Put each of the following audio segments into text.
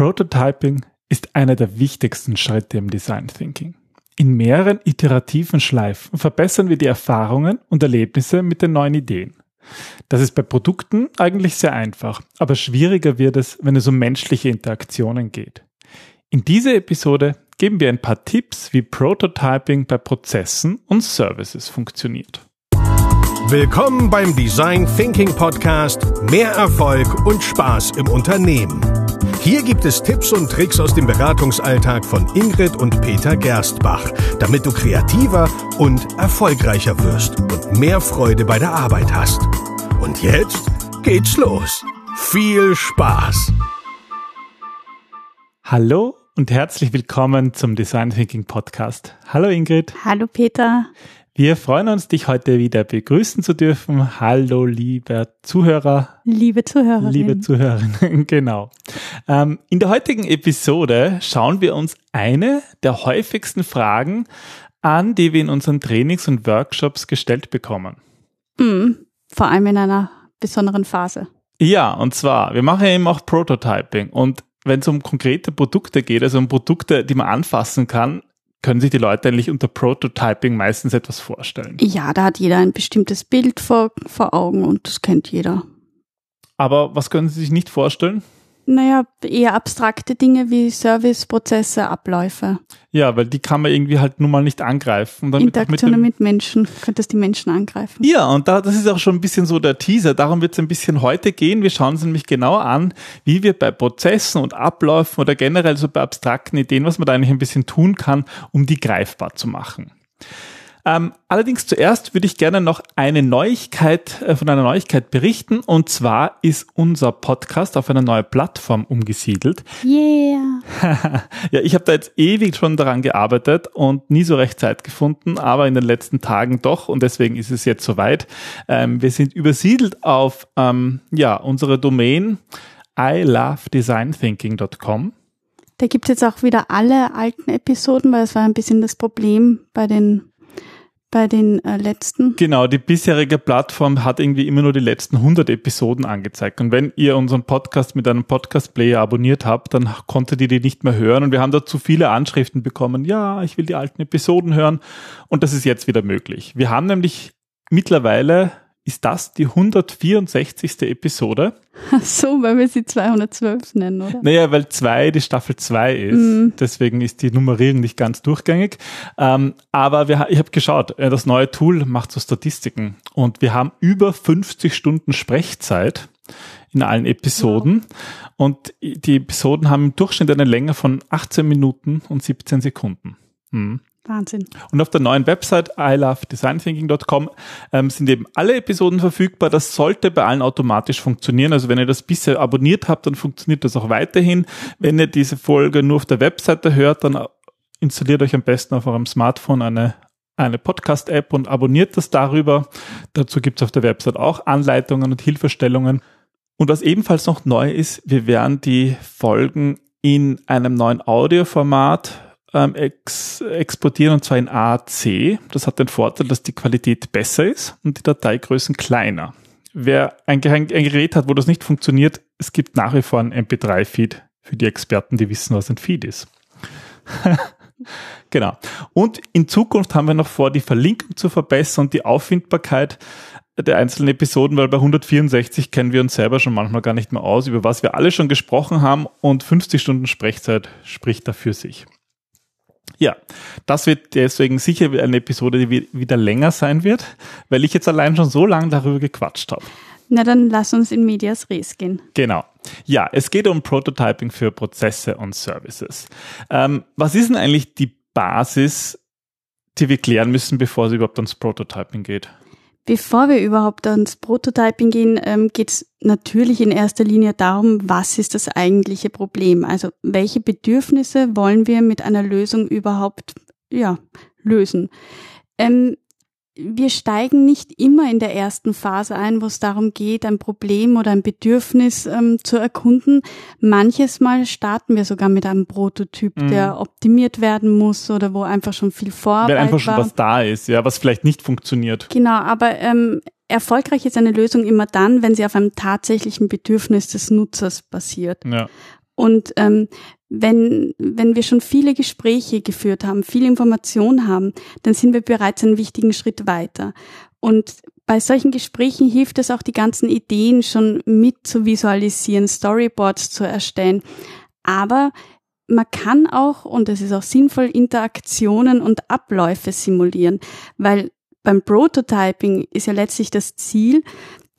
Prototyping ist einer der wichtigsten Schritte im Design Thinking. In mehreren iterativen Schleifen verbessern wir die Erfahrungen und Erlebnisse mit den neuen Ideen. Das ist bei Produkten eigentlich sehr einfach, aber schwieriger wird es, wenn es um menschliche Interaktionen geht. In dieser Episode geben wir ein paar Tipps, wie Prototyping bei Prozessen und Services funktioniert. Willkommen beim Design Thinking Podcast Mehr Erfolg und Spaß im Unternehmen. Hier gibt es Tipps und Tricks aus dem Beratungsalltag von Ingrid und Peter Gerstbach, damit du kreativer und erfolgreicher wirst und mehr Freude bei der Arbeit hast. Und jetzt geht's los. Viel Spaß! Hallo und herzlich willkommen zum Design Thinking Podcast. Hallo Ingrid. Hallo Peter. Wir freuen uns, dich heute wieder begrüßen zu dürfen. Hallo, lieber Zuhörer. Liebe Zuhörerin. Liebe Zuhörerin, genau. Ähm, in der heutigen Episode schauen wir uns eine der häufigsten Fragen an, die wir in unseren Trainings und Workshops gestellt bekommen. Mm, vor allem in einer besonderen Phase. Ja, und zwar, wir machen ja eben auch Prototyping und wenn es um konkrete Produkte geht, also um Produkte, die man anfassen kann, können sich die Leute eigentlich unter Prototyping meistens etwas vorstellen. Ja, da hat jeder ein bestimmtes Bild vor, vor Augen und das kennt jeder. Aber was können Sie sich nicht vorstellen? Naja, eher abstrakte Dinge wie Serviceprozesse, Abläufe. Ja, weil die kann man irgendwie halt nun mal nicht angreifen. Interaktionen mit, mit, Menschen, könnte es die Menschen angreifen. Ja, und da, das ist auch schon ein bisschen so der Teaser. Darum wird es ein bisschen heute gehen. Wir schauen uns nämlich genau an, wie wir bei Prozessen und Abläufen oder generell so bei abstrakten Ideen, was man da eigentlich ein bisschen tun kann, um die greifbar zu machen. Ähm, allerdings zuerst würde ich gerne noch eine Neuigkeit, äh, von einer Neuigkeit berichten. Und zwar ist unser Podcast auf eine neue Plattform umgesiedelt. Yeah. ja, ich habe da jetzt ewig schon daran gearbeitet und nie so recht Zeit gefunden, aber in den letzten Tagen doch und deswegen ist es jetzt soweit. Ähm, wir sind übersiedelt auf ähm, ja, unsere Domain ilovedesignThinking.com. Da gibt es jetzt auch wieder alle alten Episoden, weil es war ein bisschen das Problem bei den bei den äh, letzten. Genau, die bisherige Plattform hat irgendwie immer nur die letzten 100 Episoden angezeigt. Und wenn ihr unseren Podcast mit einem Podcast-Player abonniert habt, dann konntet ihr die nicht mehr hören. Und wir haben dazu viele Anschriften bekommen. Ja, ich will die alten Episoden hören. Und das ist jetzt wieder möglich. Wir haben nämlich mittlerweile ist das die 164. Episode. Ach so, weil wir sie 212 nennen, oder? Naja, weil 2 die Staffel 2 ist. Mm. Deswegen ist die Nummerierung nicht ganz durchgängig. Ähm, aber wir, ich habe geschaut, äh, das neue Tool macht so Statistiken. Und wir haben über 50 Stunden Sprechzeit in allen Episoden. Wow. Und die Episoden haben im Durchschnitt eine Länge von 18 Minuten und 17 Sekunden. Hm. Wahnsinn. Und auf der neuen Website ilovedesignThinking.com ähm, sind eben alle Episoden verfügbar. Das sollte bei allen automatisch funktionieren. Also wenn ihr das bisher abonniert habt, dann funktioniert das auch weiterhin. Wenn ihr diese Folge nur auf der Webseite hört, dann installiert euch am besten auf eurem Smartphone eine eine Podcast-App und abonniert das darüber. Dazu gibt es auf der Website auch Anleitungen und Hilfestellungen. Und was ebenfalls noch neu ist, wir werden die Folgen in einem neuen Audioformat ähm, ex exportieren und zwar in AAC. Das hat den Vorteil, dass die Qualität besser ist und die Dateigrößen kleiner. Wer ein, ein Gerät hat, wo das nicht funktioniert, es gibt nach wie vor ein MP3-Feed für die Experten, die wissen, was ein Feed ist. genau. Und in Zukunft haben wir noch vor, die Verlinkung zu verbessern und die Auffindbarkeit der einzelnen Episoden, weil bei 164 kennen wir uns selber schon manchmal gar nicht mehr aus, über was wir alle schon gesprochen haben und 50 Stunden Sprechzeit spricht dafür sich. Ja, das wird deswegen sicher eine Episode, die wieder länger sein wird, weil ich jetzt allein schon so lange darüber gequatscht habe. Na dann lass uns in Medias Res gehen. Genau. Ja, es geht um Prototyping für Prozesse und Services. Ähm, was ist denn eigentlich die Basis, die wir klären müssen, bevor es überhaupt ans Prototyping geht? Bevor wir überhaupt ans Prototyping gehen, ähm, geht es natürlich in erster Linie darum, was ist das eigentliche Problem? Also welche Bedürfnisse wollen wir mit einer Lösung überhaupt ja, lösen? Ähm, wir steigen nicht immer in der ersten Phase ein, wo es darum geht, ein Problem oder ein Bedürfnis ähm, zu erkunden. Manches Mal starten wir sogar mit einem Prototyp, mhm. der optimiert werden muss oder wo einfach schon viel Vorarbeit Wenn einfach schon war. was da ist, ja, was vielleicht nicht funktioniert. Genau, aber ähm, erfolgreich ist eine Lösung immer dann, wenn sie auf einem tatsächlichen Bedürfnis des Nutzers basiert. Ja. Und ähm, wenn, wenn wir schon viele Gespräche geführt haben, viel Information haben, dann sind wir bereits einen wichtigen Schritt weiter. Und bei solchen Gesprächen hilft es auch, die ganzen Ideen schon mit zu visualisieren, Storyboards zu erstellen. Aber man kann auch, und es ist auch sinnvoll, Interaktionen und Abläufe simulieren, weil beim Prototyping ist ja letztlich das Ziel,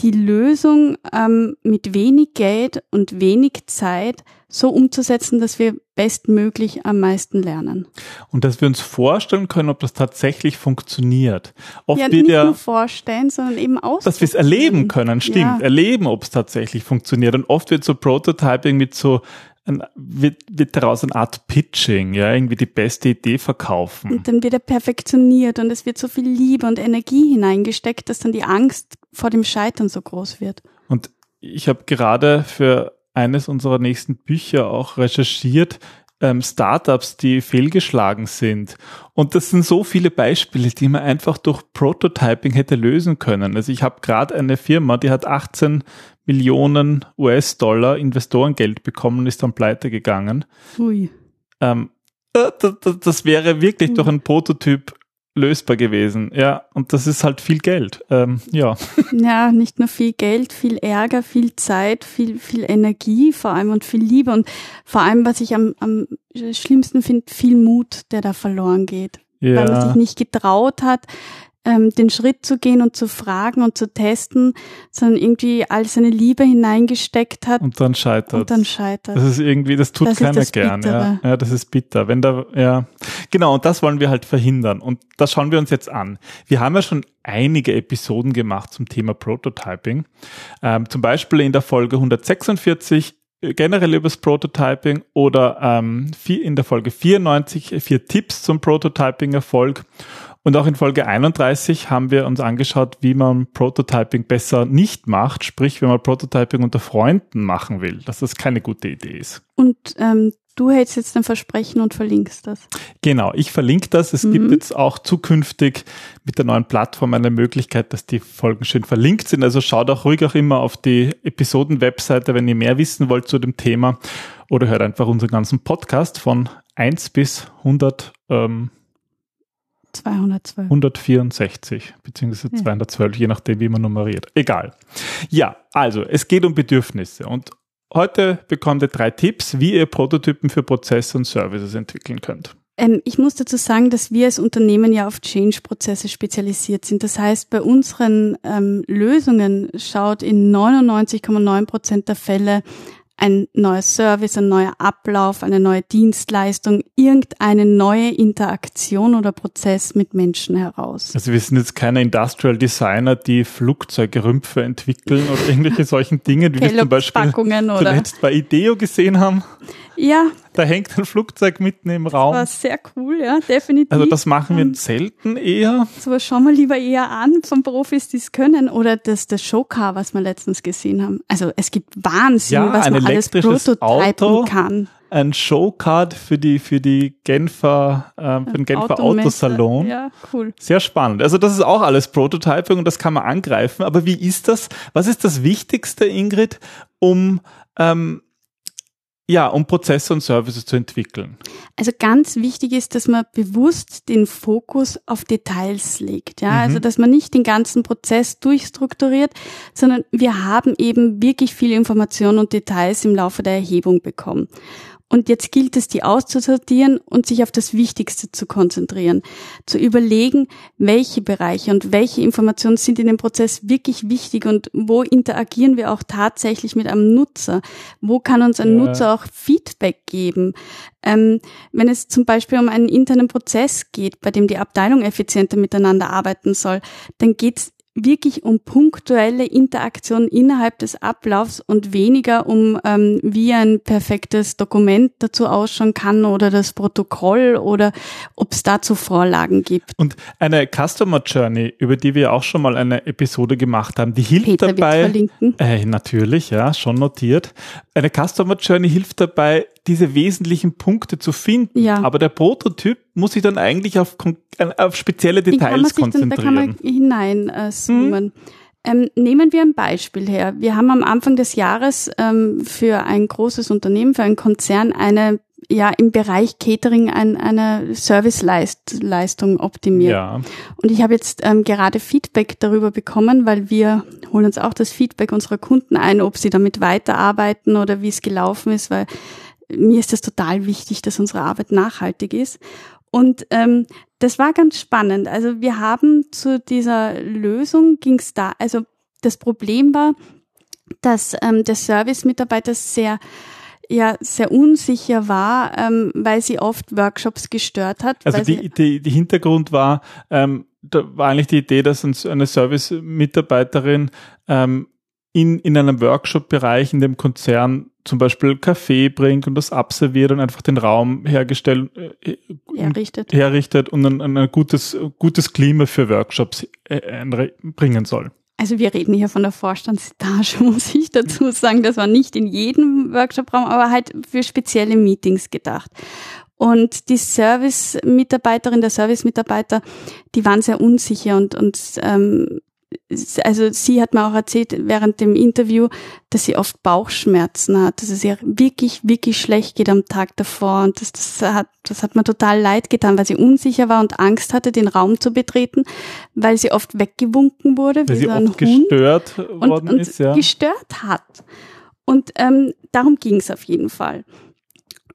die Lösung ähm, mit wenig Geld und wenig Zeit so umzusetzen, dass wir bestmöglich am meisten lernen. Und dass wir uns vorstellen können, ob das tatsächlich funktioniert. Oft ja, nicht ja, nur vorstellen, sondern eben auch. Dass wir es erleben können, stimmt. Ja. Erleben, ob es tatsächlich funktioniert. Und oft wird so Prototyping mit so ein, wird, wird daraus eine Art Pitching, ja, irgendwie die beste Idee verkaufen. Und dann wird er perfektioniert und es wird so viel Liebe und Energie hineingesteckt, dass dann die Angst vor dem Scheitern so groß wird. Und ich habe gerade für eines unserer nächsten Bücher auch recherchiert, ähm, Startups, die fehlgeschlagen sind. Und das sind so viele Beispiele, die man einfach durch Prototyping hätte lösen können. Also ich habe gerade eine Firma, die hat 18 Millionen US-Dollar Investorengeld bekommen, ist dann pleite gegangen. Ui. Ähm, äh, das, das, wäre wirklich durch einen Prototyp lösbar gewesen. Ja, und das ist halt viel Geld. Ähm, ja. Ja, nicht nur viel Geld, viel Ärger, viel Zeit, viel, viel Energie vor allem und viel Liebe und vor allem, was ich am, am schlimmsten finde, viel Mut, der da verloren geht. Ja. Weil man sich nicht getraut hat, ähm, den Schritt zu gehen und zu fragen und zu testen, sondern irgendwie all seine Liebe hineingesteckt hat. Und dann scheitert. Und dann scheitert. Das ist irgendwie, das tut das keiner gern. Ja. ja, das ist bitter. Wenn da, ja. Genau, und das wollen wir halt verhindern. Und das schauen wir uns jetzt an. Wir haben ja schon einige Episoden gemacht zum Thema Prototyping. Ähm, zum Beispiel in der Folge 146 äh, generell übers Prototyping oder ähm, in der Folge 94 vier Tipps zum Prototyping-Erfolg und auch in Folge 31 haben wir uns angeschaut, wie man Prototyping besser nicht macht, sprich, wenn man Prototyping unter Freunden machen will, dass das keine gute Idee ist. Und ähm, du hältst jetzt ein Versprechen und verlinkst das. Genau, ich verlinke das. Es mhm. gibt jetzt auch zukünftig mit der neuen Plattform eine Möglichkeit, dass die Folgen schön verlinkt sind. Also schaut auch ruhig auch immer auf die Episoden-Webseite, wenn ihr mehr wissen wollt zu dem Thema oder hört einfach unseren ganzen Podcast von 1 bis 100. Ähm, 212. 164 beziehungsweise 212, je nachdem, wie man nummeriert. Egal. Ja, also es geht um Bedürfnisse und heute bekommt ihr drei Tipps, wie ihr Prototypen für Prozesse und Services entwickeln könnt. Ähm, ich muss dazu sagen, dass wir als Unternehmen ja auf Change-Prozesse spezialisiert sind. Das heißt, bei unseren ähm, Lösungen schaut in 99,9 Prozent der Fälle ein neuer Service, ein neuer Ablauf, eine neue Dienstleistung, irgendeine neue Interaktion oder Prozess mit Menschen heraus. Also wir sind jetzt keine Industrial Designer, die Flugzeugrümpfe entwickeln oder irgendwelche solchen Dinge, wie wir zum Beispiel zuletzt bei Ideo gesehen haben. Ja. Da hängt ein Flugzeug mitten im Raum. Das war sehr cool, ja, definitiv. Also das machen wir selten eher. So was schauen wir lieber eher an von Profis, die es können. Oder das, das Showcar, was wir letztens gesehen haben. Also es gibt Wahnsinn, ja, was man alles prototypen Auto, kann. Ein Showcard für die, für die Genfer, äh, für den Genfer Autosalon. Ja, cool. Sehr spannend. Also das ist auch alles Prototyping und das kann man angreifen. Aber wie ist das? Was ist das Wichtigste, Ingrid, um ähm, ja, um Prozesse und Services zu entwickeln. Also ganz wichtig ist, dass man bewusst den Fokus auf Details legt. Ja, mhm. also dass man nicht den ganzen Prozess durchstrukturiert, sondern wir haben eben wirklich viele Informationen und Details im Laufe der Erhebung bekommen. Und jetzt gilt es, die auszusortieren und sich auf das Wichtigste zu konzentrieren. Zu überlegen, welche Bereiche und welche Informationen sind in dem Prozess wirklich wichtig und wo interagieren wir auch tatsächlich mit einem Nutzer? Wo kann uns ein ja. Nutzer auch Feedback geben? Ähm, wenn es zum Beispiel um einen internen Prozess geht, bei dem die Abteilung effizienter miteinander arbeiten soll, dann geht es wirklich um punktuelle Interaktion innerhalb des Ablaufs und weniger um, ähm, wie ein perfektes Dokument dazu ausschauen kann oder das Protokoll oder ob es dazu Vorlagen gibt. Und eine Customer Journey, über die wir auch schon mal eine Episode gemacht haben, die hilft Peter dabei. Äh, natürlich, ja, schon notiert. Eine Customer Journey hilft dabei, diese wesentlichen Punkte zu finden. Ja. Aber der Prototyp muss sich dann eigentlich auf, auf spezielle Details konzentrieren. Dann, da kann man hineinzoomen. Äh, hm. Ähm, nehmen wir ein Beispiel her. Wir haben am Anfang des Jahres ähm, für ein großes Unternehmen, für einen Konzern eine ja im Bereich Catering ein, eine Serviceleistung optimiert. Ja. Und ich habe jetzt ähm, gerade Feedback darüber bekommen, weil wir holen uns auch das Feedback unserer Kunden ein, ob sie damit weiterarbeiten oder wie es gelaufen ist, weil mir ist das total wichtig, dass unsere Arbeit nachhaltig ist. Und ähm, das war ganz spannend. Also wir haben zu dieser Lösung ging es da, also das Problem war, dass ähm, der Service-Mitarbeiter sehr ja sehr unsicher war, ähm, weil sie oft Workshops gestört hat. Also die, die, die Hintergrund war, ähm, da war eigentlich die Idee, dass eine Service-Mitarbeiterin ähm, in, in einem Workshop-Bereich in dem Konzern zum Beispiel Kaffee bringt und das abserviert und einfach den Raum hergestellt, äh, herrichtet. herrichtet und ein, ein gutes, gutes Klima für Workshops äh, bringen soll. Also wir reden hier von der Vorstandsetage, muss ich dazu sagen. Das war nicht in jedem Workshop-Raum, aber halt für spezielle Meetings gedacht. Und die Service-Mitarbeiterin, der Service-Mitarbeiter, die waren sehr unsicher und, und ähm, also sie hat mir auch erzählt während dem Interview, dass sie oft Bauchschmerzen hat, dass es ihr wirklich, wirklich schlecht geht am Tag davor. Und das, das, hat, das hat mir total leid getan, weil sie unsicher war und Angst hatte, den Raum zu betreten, weil sie oft weggewunken wurde, weil wie sie so ein oft Hund gestört worden und, und ist, ja. gestört hat. Und ähm, darum ging es auf jeden Fall.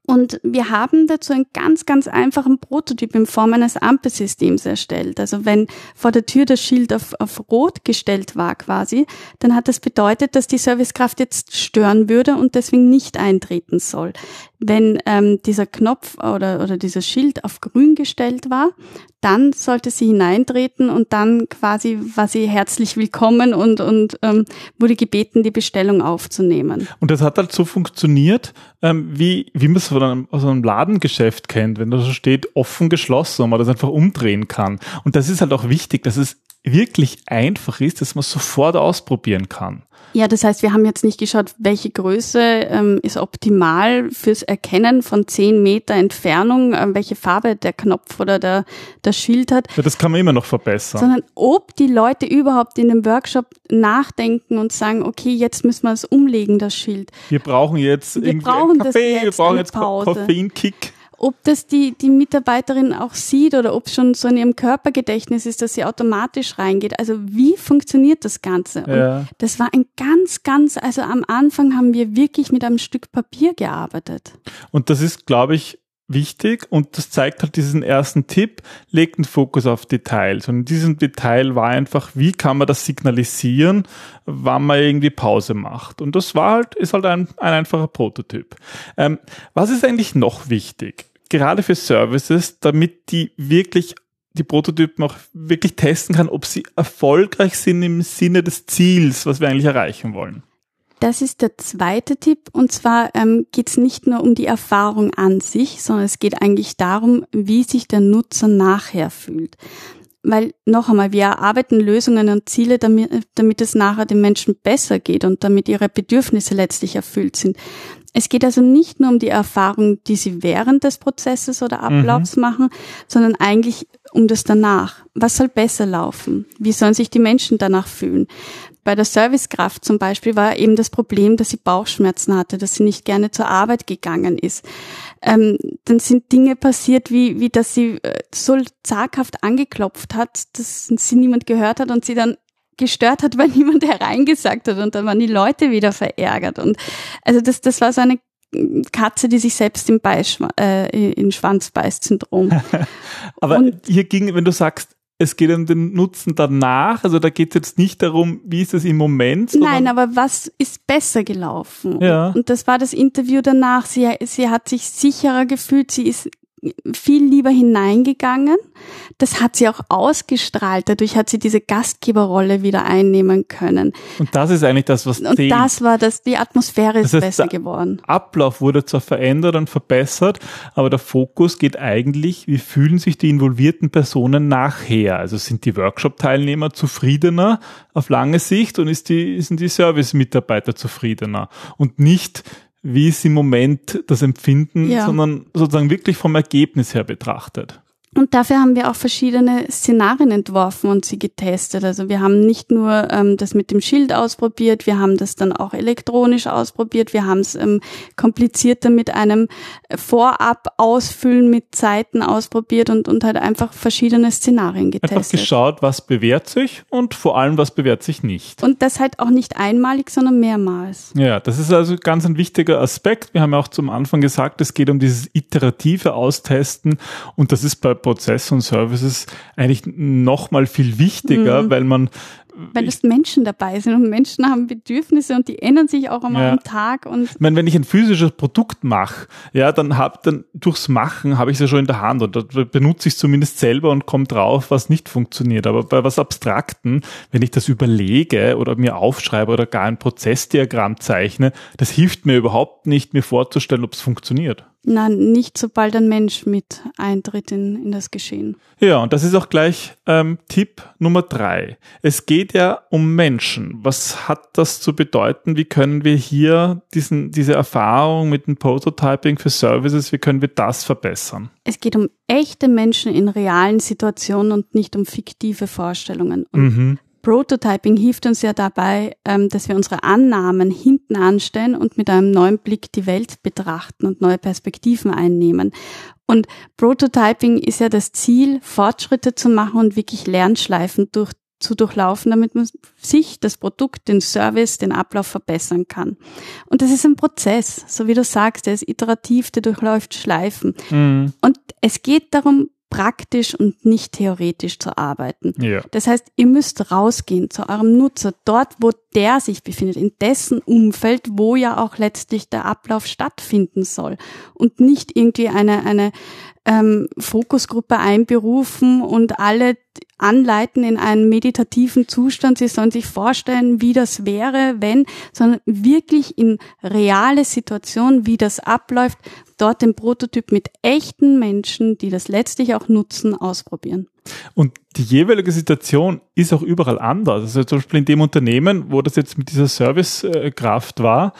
Und wir haben dazu einen ganz, ganz einfachen Prototyp in Form eines Ampelsystems erstellt. Also wenn vor der Tür das Schild auf, auf Rot gestellt war quasi, dann hat das bedeutet, dass die Servicekraft jetzt stören würde und deswegen nicht eintreten soll. Wenn ähm, dieser Knopf oder, oder dieses Schild auf grün gestellt war, dann sollte sie hineintreten und dann quasi war sie herzlich willkommen und, und ähm, wurde gebeten, die Bestellung aufzunehmen. Und das hat halt so funktioniert, ähm, wie, wie man es von einem, aus einem Ladengeschäft kennt, wenn da so steht, offen, geschlossen und man das einfach umdrehen kann. Und das ist halt auch wichtig, dass es wirklich einfach ist, dass man sofort ausprobieren kann. Ja, das heißt, wir haben jetzt nicht geschaut, welche Größe ähm, ist optimal fürs Erkennen von zehn Meter Entfernung, äh, welche Farbe der Knopf oder der, der Schild hat. Ja, das kann man immer noch verbessern. Sondern ob die Leute überhaupt in dem Workshop nachdenken und sagen, okay, jetzt müssen wir es umlegen, das Schild. Wir brauchen jetzt wir irgendwie brauchen Kaffee, wir brauchen jetzt. Koffeinkick ob das die, die Mitarbeiterin auch sieht oder ob schon so in ihrem Körpergedächtnis ist, dass sie automatisch reingeht. Also wie funktioniert das Ganze? Ja. Das war ein ganz, ganz, also am Anfang haben wir wirklich mit einem Stück Papier gearbeitet. Und das ist, glaube ich, wichtig und das zeigt halt diesen ersten Tipp, legt einen Fokus auf Details. Und in diesem Detail war einfach, wie kann man das signalisieren, wann man irgendwie Pause macht. Und das war halt, ist halt ein, ein einfacher Prototyp. Ähm, was ist eigentlich noch wichtig? Gerade für Services, damit die wirklich die Prototypen auch wirklich testen kann, ob sie erfolgreich sind im Sinne des Ziels, was wir eigentlich erreichen wollen. Das ist der zweite Tipp. Und zwar ähm, geht es nicht nur um die Erfahrung an sich, sondern es geht eigentlich darum, wie sich der Nutzer nachher fühlt. Weil noch einmal, wir erarbeiten Lösungen und Ziele, damit, damit es nachher den Menschen besser geht und damit ihre Bedürfnisse letztlich erfüllt sind. Es geht also nicht nur um die Erfahrung, die sie während des Prozesses oder Ablaufs mhm. machen, sondern eigentlich um das danach. Was soll besser laufen? Wie sollen sich die Menschen danach fühlen? Bei der Servicekraft zum Beispiel war eben das Problem, dass sie Bauchschmerzen hatte, dass sie nicht gerne zur Arbeit gegangen ist. Ähm, dann sind Dinge passiert, wie, wie dass sie äh, so zaghaft angeklopft hat, dass sie niemand gehört hat und sie dann gestört hat, weil niemand hereingesagt hat und dann waren die Leute wieder verärgert und also das, das war so eine Katze, die sich selbst im, Beisch, äh, in Schwanz beißt Syndrom. Aber und, hier ging, wenn du sagst, es geht um den Nutzen danach. Also da geht es jetzt nicht darum, wie ist es im Moment. Nein, aber was ist besser gelaufen? Ja. Und das war das Interview danach. Sie, sie hat sich sicherer gefühlt. Sie ist viel lieber hineingegangen. Das hat sie auch ausgestrahlt. Dadurch hat sie diese Gastgeberrolle wieder einnehmen können. Und das ist eigentlich das, was Und zählt. das war das, die Atmosphäre ist das heißt, besser geworden. Ablauf wurde zwar verändert und verbessert, aber der Fokus geht eigentlich, wie fühlen sich die involvierten Personen nachher? Also sind die Workshop-Teilnehmer zufriedener auf lange Sicht und ist die, sind die Service-Mitarbeiter zufriedener? Und nicht, wie ist im Moment das Empfinden, ja. sondern sozusagen wirklich vom Ergebnis her betrachtet. Und dafür haben wir auch verschiedene Szenarien entworfen und sie getestet. Also wir haben nicht nur ähm, das mit dem Schild ausprobiert, wir haben das dann auch elektronisch ausprobiert, wir haben es ähm, komplizierter mit einem Vorab ausfüllen mit Zeiten ausprobiert und, und halt einfach verschiedene Szenarien getestet. Einfach geschaut, was bewährt sich und vor allem, was bewährt sich nicht. Und das halt auch nicht einmalig, sondern mehrmals. Ja, das ist also ganz ein wichtiger Aspekt. Wir haben ja auch zum Anfang gesagt, es geht um dieses iterative Austesten und das ist bei Prozess und Services eigentlich noch mal viel wichtiger, mhm. weil man weil es Menschen dabei sind und Menschen haben Bedürfnisse und die ändern sich auch immer ja. am Tag. Und ich meine, wenn ich ein physisches Produkt mache, ja, dann hab dann durchs Machen habe ich es ja schon in der Hand und da benutze ich es zumindest selber und komme drauf, was nicht funktioniert. Aber bei was Abstrakten, wenn ich das überlege oder mir aufschreibe oder gar ein Prozessdiagramm zeichne, das hilft mir überhaupt nicht, mir vorzustellen, ob es funktioniert. Na, nicht sobald ein Mensch mit eintritt in, in das Geschehen. Ja, und das ist auch gleich ähm, Tipp Nummer drei. Es geht ja um Menschen. Was hat das zu bedeuten? Wie können wir hier diesen, diese Erfahrung mit dem Prototyping für Services, wie können wir das verbessern? Es geht um echte Menschen in realen Situationen und nicht um fiktive Vorstellungen. Und mhm. Prototyping hilft uns ja dabei, ähm, dass wir unsere Annahmen hinten anstellen und mit einem neuen Blick die Welt betrachten und neue Perspektiven einnehmen. Und Prototyping ist ja das Ziel, Fortschritte zu machen und wirklich Lernschleifen durch, zu durchlaufen, damit man sich, das Produkt, den Service, den Ablauf verbessern kann. Und das ist ein Prozess, so wie du sagst, der ist iterativ, der durchläuft Schleifen. Mhm. Und es geht darum, praktisch und nicht theoretisch zu arbeiten. Ja. Das heißt, ihr müsst rausgehen zu eurem Nutzer, dort, wo der sich befindet, in dessen Umfeld, wo ja auch letztlich der Ablauf stattfinden soll und nicht irgendwie eine, eine ähm, Fokusgruppe einberufen und alle anleiten in einen meditativen Zustand. Sie sollen sich vorstellen, wie das wäre, wenn, sondern wirklich in reale Situationen, wie das abläuft, dort den Prototyp mit echten Menschen, die das letztlich auch nutzen, ausprobieren. Und die jeweilige Situation ist auch überall anders. Also zum Beispiel in dem Unternehmen, wo das jetzt mit dieser Servicekraft war,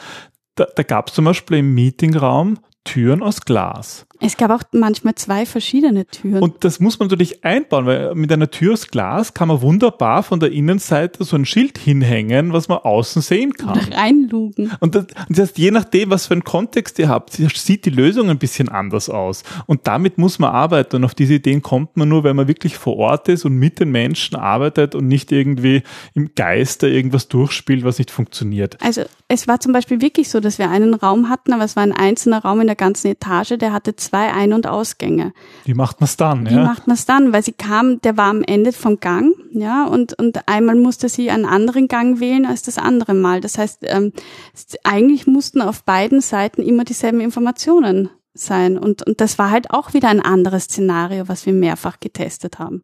da, da gab es zum Beispiel im Meetingraum Türen aus Glas. Es gab auch manchmal zwei verschiedene Türen. Und das muss man natürlich einbauen, weil mit einer Tür aus Glas kann man wunderbar von der Innenseite so ein Schild hinhängen, was man außen sehen kann. Oder reinlugen. Und das, das heißt, je nachdem, was für einen Kontext ihr habt, sieht die Lösung ein bisschen anders aus. Und damit muss man arbeiten. Und auf diese Ideen kommt man nur, wenn man wirklich vor Ort ist und mit den Menschen arbeitet und nicht irgendwie im Geiste irgendwas durchspielt, was nicht funktioniert. Also es war zum Beispiel wirklich so, dass wir einen Raum hatten, aber es war ein einzelner Raum in der ganzen Etage, der hatte zwei Ein- und Ausgänge. Wie macht man es dann? Wie ja? macht man es dann? Weil sie kam, der war am Ende vom Gang, ja, und, und einmal musste sie einen anderen Gang wählen als das andere Mal. Das heißt, ähm, eigentlich mussten auf beiden Seiten immer dieselben Informationen sein. Und, und das war halt auch wieder ein anderes Szenario, was wir mehrfach getestet haben.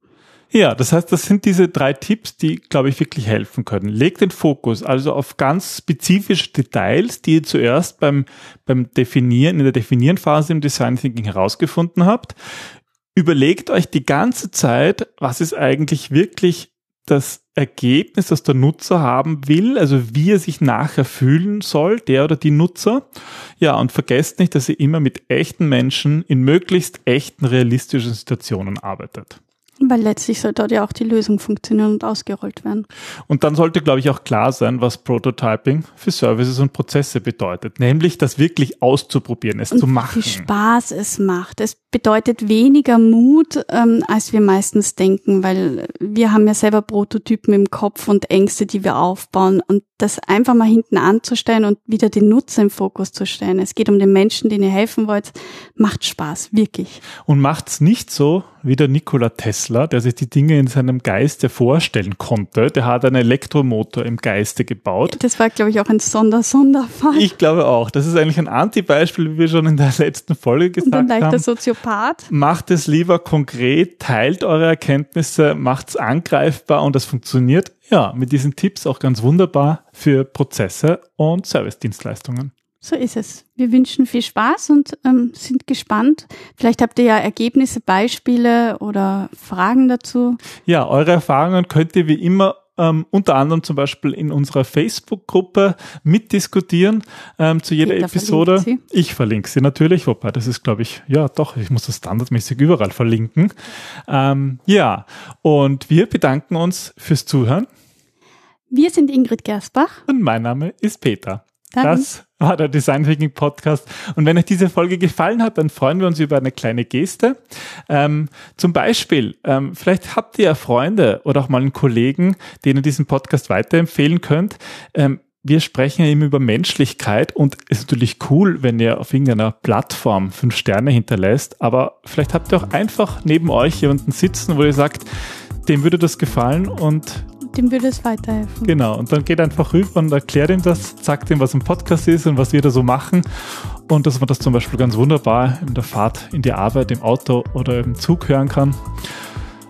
Ja, das heißt, das sind diese drei Tipps, die, glaube ich, wirklich helfen können. Legt den Fokus also auf ganz spezifische Details, die ihr zuerst beim, beim Definieren, in der Definieren-Phase im Design Thinking herausgefunden habt. Überlegt euch die ganze Zeit, was ist eigentlich wirklich das Ergebnis, das der Nutzer haben will, also wie er sich nachher fühlen soll, der oder die Nutzer. Ja, und vergesst nicht, dass ihr immer mit echten Menschen in möglichst echten, realistischen Situationen arbeitet. Weil letztlich soll dort ja auch die Lösung funktionieren und ausgerollt werden. Und dann sollte, glaube ich, auch klar sein, was Prototyping für Services und Prozesse bedeutet. Nämlich, das wirklich auszuprobieren, es und zu machen. Wie Spaß es macht. Es bedeutet weniger Mut, ähm, als wir meistens denken, weil wir haben ja selber Prototypen im Kopf und Ängste, die wir aufbauen. Und das einfach mal hinten anzustellen und wieder den Nutzer im Fokus zu stellen. Es geht um den Menschen, den ihr helfen wollt. Macht Spaß, wirklich. Und macht's nicht so wie der Nikola Tesla, der sich die Dinge in seinem Geiste vorstellen konnte. Der hat einen Elektromotor im Geiste gebaut. Das war, glaube ich, auch ein Sonder-Sonderfall. Ich glaube auch. Das ist eigentlich ein Anti-Beispiel, wie wir schon in der letzten Folge gesagt und ein leichter haben. Soziopath. Macht es lieber konkret, teilt eure Erkenntnisse, macht's angreifbar und das funktioniert ja mit diesen Tipps auch ganz wunderbar für Prozesse und Service-Dienstleistungen. So ist es. Wir wünschen viel Spaß und ähm, sind gespannt. Vielleicht habt ihr ja Ergebnisse, Beispiele oder Fragen dazu. Ja, eure Erfahrungen könnt ihr wie immer ähm, unter anderem zum Beispiel in unserer Facebook-Gruppe mitdiskutieren ähm, zu jeder Peter Episode. verlinkt Ich verlinke sie natürlich, wobei das ist, glaube ich, ja doch, ich muss das standardmäßig überall verlinken. Ähm, ja, und wir bedanken uns fürs Zuhören Wir sind Ingrid Gersbach. und mein Name ist Peter. Dann Das war der Design Thinking Podcast. Und wenn euch diese Folge gefallen hat, dann freuen wir uns über eine kleine Geste. Ähm, zum Beispiel, ähm, vielleicht habt ihr ja Freunde oder auch mal einen Kollegen, denen ihr diesen Podcast weiterempfehlen könnt. Ähm, wir sprechen ja immer über Menschlichkeit und es ist natürlich cool, wenn ihr auf irgendeiner Plattform fünf Sterne hinterlässt, aber vielleicht habt ihr auch einfach neben euch jemanden sitzen, wo ihr sagt, dem würde das gefallen und dem würde es weiterhelfen. Genau, und dann geht einfach rüber und erklärt ihm das, sagt ihm, was ein Podcast ist und was wir da so machen. Und dass man das zum Beispiel ganz wunderbar in der Fahrt in die Arbeit, im Auto oder im Zug hören kann.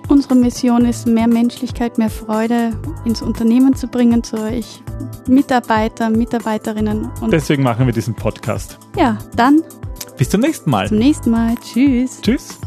Unsere Mission ist, mehr Menschlichkeit, mehr Freude ins Unternehmen zu bringen, zu euch Mitarbeiter, Mitarbeiterinnen. Und Deswegen machen wir diesen Podcast. ja, dann Bis zum nächsten Mal. zum nächsten Mal. Tschüss. Tschüss.